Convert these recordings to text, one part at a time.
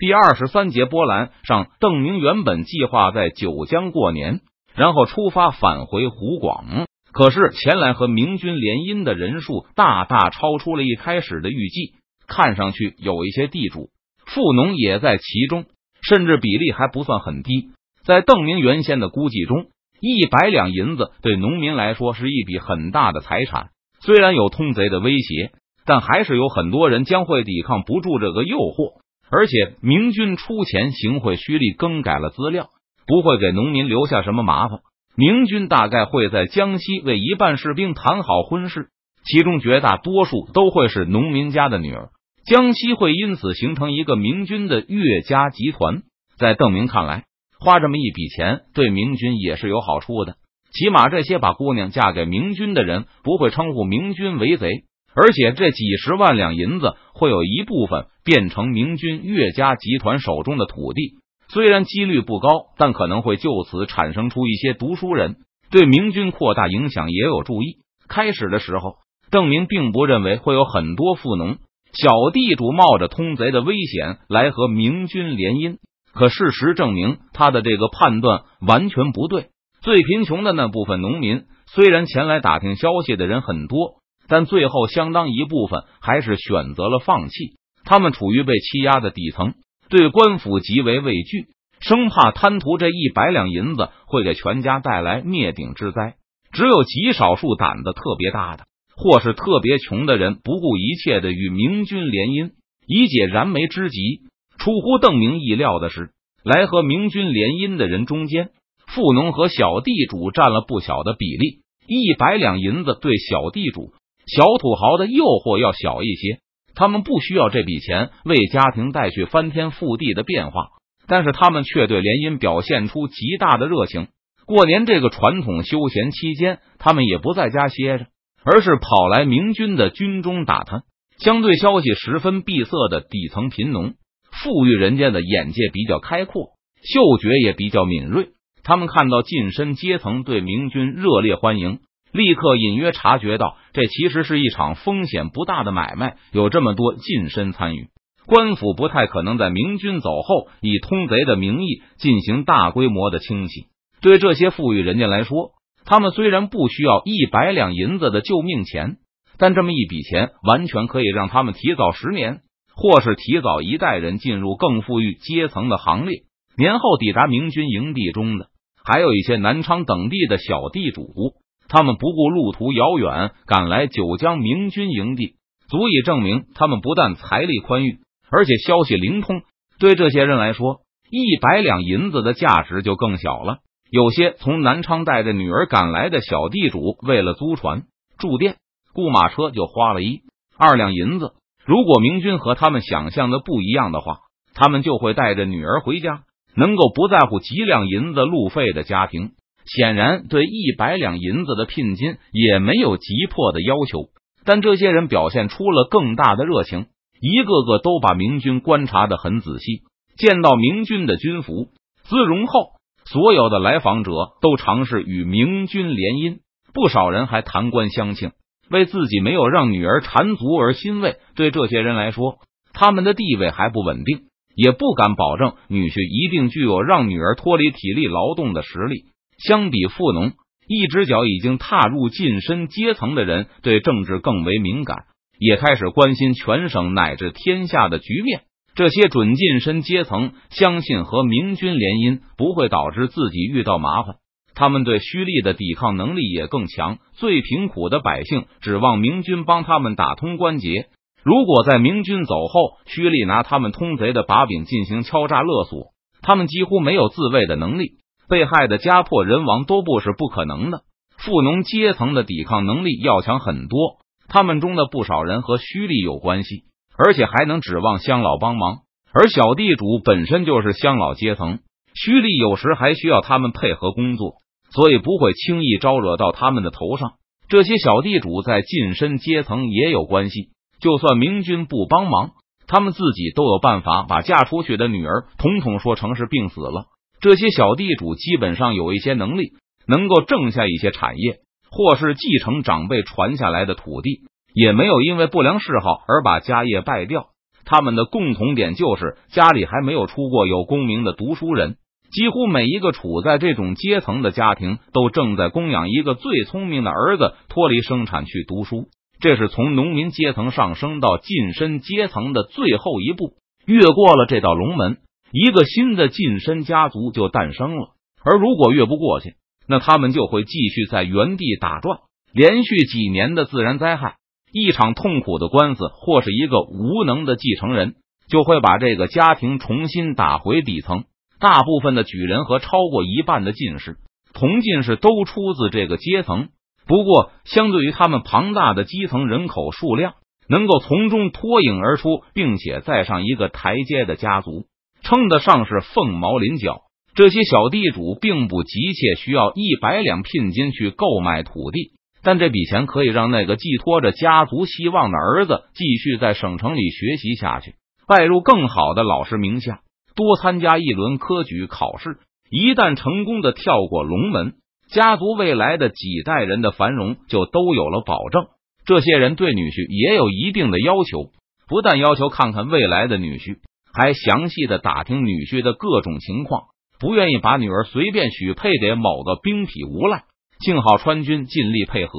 第二十三节波澜上，邓明原本计划在九江过年，然后出发返回湖广。可是前来和明军联姻的人数大大超出了一开始的预计，看上去有一些地主、富农也在其中，甚至比例还不算很低。在邓明原先的估计中，一百两银子对农民来说是一笔很大的财产。虽然有通贼的威胁，但还是有很多人将会抵抗不住这个诱惑。而且明军出钱行贿胥吏，更改了资料，不会给农民留下什么麻烦。明军大概会在江西为一半士兵谈好婚事，其中绝大多数都会是农民家的女儿。江西会因此形成一个明军的岳家集团。在邓明看来，花这么一笔钱对明军也是有好处的，起码这些把姑娘嫁给明军的人不会称呼明军为贼。而且这几十万两银子会有一部分变成明军岳家集团手中的土地，虽然几率不高，但可能会就此产生出一些读书人，对明军扩大影响也有注意。开始的时候，邓明并不认为会有很多富农、小地主冒着通贼的危险来和明军联姻，可事实证明他的这个判断完全不对。最贫穷的那部分农民，虽然前来打听消息的人很多。但最后，相当一部分还是选择了放弃。他们处于被欺压的底层，对官府极为畏惧，生怕贪图这一百两银子会给全家带来灭顶之灾。只有极少数胆子特别大的，或是特别穷的人，不顾一切的与明军联姻，以解燃眉之急。出乎邓明意料的是，来和明军联姻的人中间，富农和小地主占了不小的比例。一百两银子对小地主。小土豪的诱惑要小一些，他们不需要这笔钱为家庭带去翻天覆地的变化，但是他们却对联姻表现出极大的热情。过年这个传统休闲期间，他们也不在家歇着，而是跑来明军的军中打探。相对消息十分闭塞的底层贫农，富裕人家的眼界比较开阔，嗅觉也比较敏锐。他们看到近身阶层对明军热烈欢迎。立刻隐约察觉到，这其实是一场风险不大的买卖。有这么多近身参与，官府不太可能在明军走后以通贼的名义进行大规模的清洗。对这些富裕人家来说，他们虽然不需要一百两银子的救命钱，但这么一笔钱完全可以让他们提早十年，或是提早一代人进入更富裕阶层的行列。年后抵达明军营地中的，还有一些南昌等地的小地主。他们不顾路途遥远，赶来九江明军营地，足以证明他们不但财力宽裕，而且消息灵通。对这些人来说，一百两银子的价值就更小了。有些从南昌带着女儿赶来的小地主，为了租船、住店、雇马车，就花了一二两银子。如果明军和他们想象的不一样的话，他们就会带着女儿回家，能够不在乎几两银子路费的家庭。显然，对一百两银子的聘金也没有急迫的要求，但这些人表现出了更大的热情，一个个都把明军观察的很仔细。见到明军的军服、姿容后，所有的来访者都尝试与明军联姻，不少人还谈官相庆，为自己没有让女儿缠足而欣慰。对这些人来说，他们的地位还不稳定，也不敢保证女婿一定具有让女儿脱离体力劳动的实力。相比富农，一只脚已经踏入晋身阶层的人，对政治更为敏感，也开始关心全省乃至天下的局面。这些准晋身阶层相信和明军联姻不会导致自己遇到麻烦，他们对胥吏的抵抗能力也更强。最贫苦的百姓指望明军帮他们打通关节，如果在明军走后，胥吏拿他们通贼的把柄进行敲诈勒索，他们几乎没有自卫的能力。被害的家破人亡都不是不可能的。富农阶层的抵抗能力要强很多，他们中的不少人和胥吏有关系，而且还能指望乡老帮忙。而小地主本身就是乡老阶层，胥吏有时还需要他们配合工作，所以不会轻易招惹到他们的头上。这些小地主在近身阶层也有关系，就算明军不帮忙，他们自己都有办法把嫁出去的女儿统统说成是病死了。这些小地主基本上有一些能力，能够挣下一些产业，或是继承长辈传下来的土地，也没有因为不良嗜好而把家业败掉。他们的共同点就是家里还没有出过有功名的读书人。几乎每一个处在这种阶层的家庭，都正在供养一个最聪明的儿子脱离生产去读书。这是从农民阶层上升到晋升阶层的最后一步。越过了这道龙门，一个新的近身家族就诞生了。而如果越不过去，那他们就会继续在原地打转。连续几年的自然灾害，一场痛苦的官司，或是一个无能的继承人，就会把这个家庭重新打回底层。大部分的举人和超过一半的进士、同进士都出自这个阶层。不过，相对于他们庞大的基层人口数量，能够从中脱颖而出，并且再上一个台阶的家族，称得上是凤毛麟角。这些小地主并不急切需要一百两聘金去购买土地，但这笔钱可以让那个寄托着家族希望的儿子继续在省城里学习下去，拜入更好的老师名下。多参加一轮科举考试，一旦成功的跳过龙门，家族未来的几代人的繁荣就都有了保证。这些人对女婿也有一定的要求，不但要求看看未来的女婿，还详细的打听女婿的各种情况，不愿意把女儿随便许配给某个兵痞无赖。幸好川军尽力配合，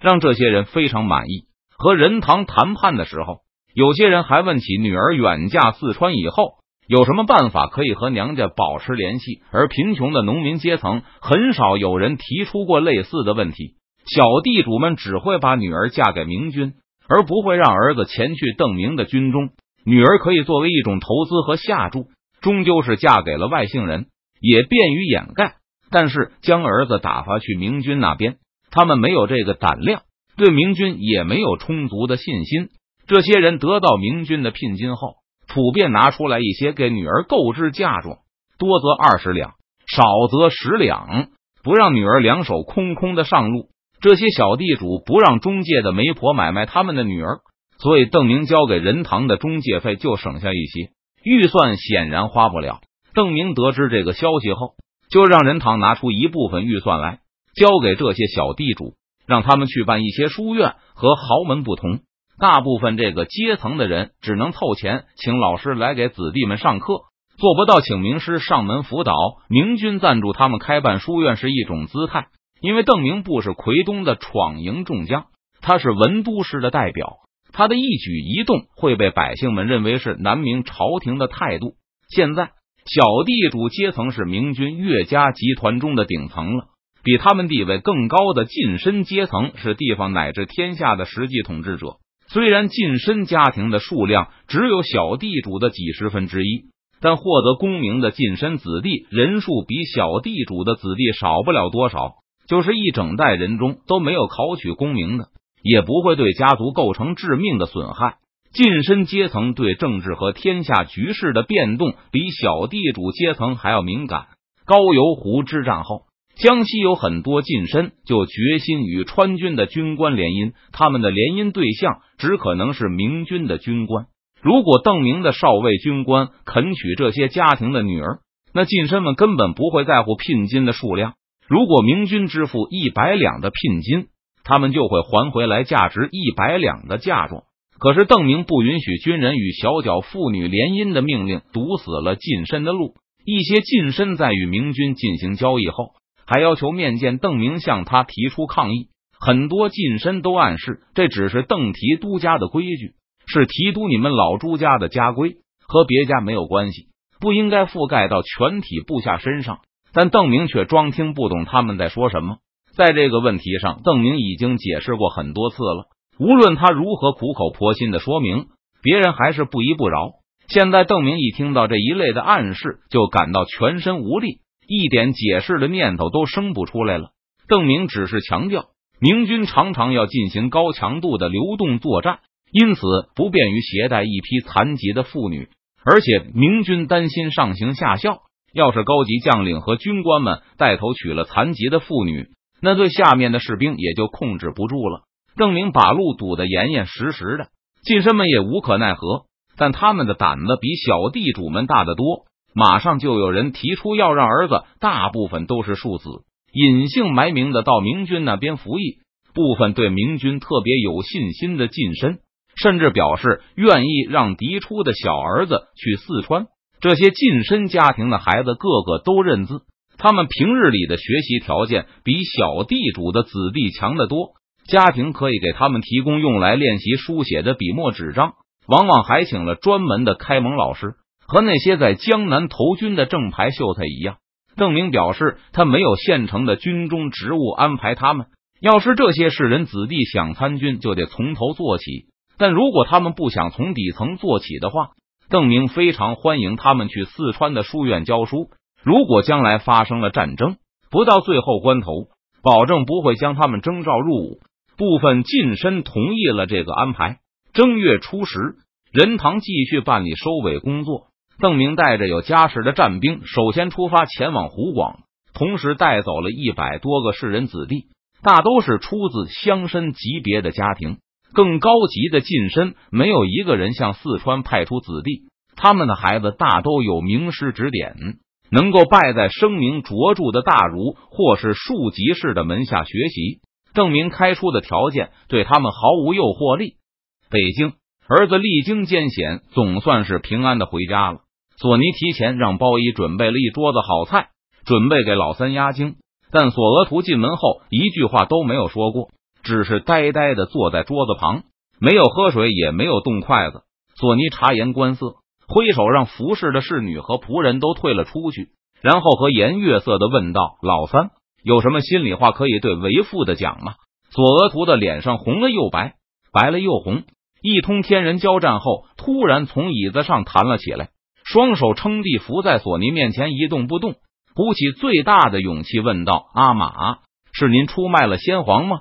让这些人非常满意。和任堂谈判的时候，有些人还问起女儿远嫁四川以后。有什么办法可以和娘家保持联系？而贫穷的农民阶层很少有人提出过类似的问题。小地主们只会把女儿嫁给明军，而不会让儿子前去邓明的军中。女儿可以作为一种投资和下注，终究是嫁给了外姓人，也便于掩盖。但是将儿子打发去明军那边，他们没有这个胆量，对明军也没有充足的信心。这些人得到明军的聘金后。普遍拿出来一些给女儿购置嫁妆，多则二十两，少则十两，不让女儿两手空空的上路。这些小地主不让中介的媒婆买卖他们的女儿，所以邓明交给任堂的中介费就省下一些，预算显然花不了。邓明得知这个消息后，就让任堂拿出一部分预算来交给这些小地主，让他们去办一些书院。和豪门不同。大部分这个阶层的人只能凑钱请老师来给子弟们上课，做不到请名师上门辅导。明军赞助他们开办书院是一种姿态，因为邓明不是奎东的闯营众将，他是文都师的代表，他的一举一动会被百姓们认为是南明朝廷的态度。现在小地主阶层是明军岳家集团中的顶层了，比他们地位更高的近身阶层是地方乃至天下的实际统治者。虽然近身家庭的数量只有小地主的几十分之一，但获得功名的近身子弟人数比小地主的子弟少不了多少。就是一整代人中都没有考取功名的，也不会对家族构成致命的损害。近身阶层对政治和天下局势的变动比小地主阶层还要敏感。高邮湖之战后。江西有很多近身就决心与川军的军官联姻，他们的联姻对象只可能是明军的军官。如果邓明的少尉军官肯娶这些家庭的女儿，那近身们根本不会在乎聘金的数量。如果明军支付一百两的聘金，他们就会还回来价值一百两的嫁妆。可是邓明不允许军人与小脚妇女联姻的命令，堵死了近身的路。一些近身在与明军进行交易后。还要求面见邓明，向他提出抗议。很多近身都暗示，这只是邓提督家的规矩，是提督你们老朱家的家规，和别家没有关系，不应该覆盖到全体部下身上。但邓明却装听不懂他们在说什么。在这个问题上，邓明已经解释过很多次了。无论他如何苦口婆心的说明，别人还是不依不饶。现在，邓明一听到这一类的暗示，就感到全身无力。一点解释的念头都生不出来了。邓明只是强调，明军常常要进行高强度的流动作战，因此不便于携带一批残疾的妇女。而且明军担心上行下效，要是高级将领和军官们带头娶了残疾的妇女，那对下面的士兵也就控制不住了。邓明把路堵得严严实实的，近身们也无可奈何，但他们的胆子比小地主们大得多。马上就有人提出要让儿子，大部分都是庶子，隐姓埋名的到明军那边服役。部分对明军特别有信心的近身，甚至表示愿意让嫡出的小儿子去四川。这些近身家庭的孩子个个都认字，他们平日里的学习条件比小地主的子弟强得多。家庭可以给他们提供用来练习书写的笔墨纸张，往往还请了专门的开蒙老师。和那些在江南投军的正牌秀才一样，邓明表示他没有现成的军中职务安排他们。要是这些士人子弟想参军，就得从头做起。但如果他们不想从底层做起的话，邓明非常欢迎他们去四川的书院教书。如果将来发生了战争，不到最后关头，保证不会将他们征召入伍。部分近身同意了这个安排。正月初十，任堂继续办理收尾工作。邓明带着有家室的战兵，首先出发前往湖广，同时带走了一百多个士人子弟，大都是出自乡绅级别的家庭。更高级的近身，没有一个人向四川派出子弟，他们的孩子大都有名师指点，能够拜在声名卓著的大儒或是庶吉士的门下学习。证明开出的条件对他们毫无诱惑力。北京，儿子历经艰险，总算是平安的回家了。索尼提前让包衣准备了一桌子好菜，准备给老三压惊。但索额图进门后一句话都没有说过，只是呆呆的坐在桌子旁，没有喝水，也没有动筷子。索尼察言观色，挥手让服侍的侍女和仆人都退了出去，然后和颜悦色的问道：“老三，有什么心里话可以对为父的讲吗？”索额图的脸上红了又白，白了又红，一通天人交战后，突然从椅子上弹了起来。双手撑地伏在索尼面前一动不动，鼓起最大的勇气问道：“阿玛，是您出卖了先皇吗？”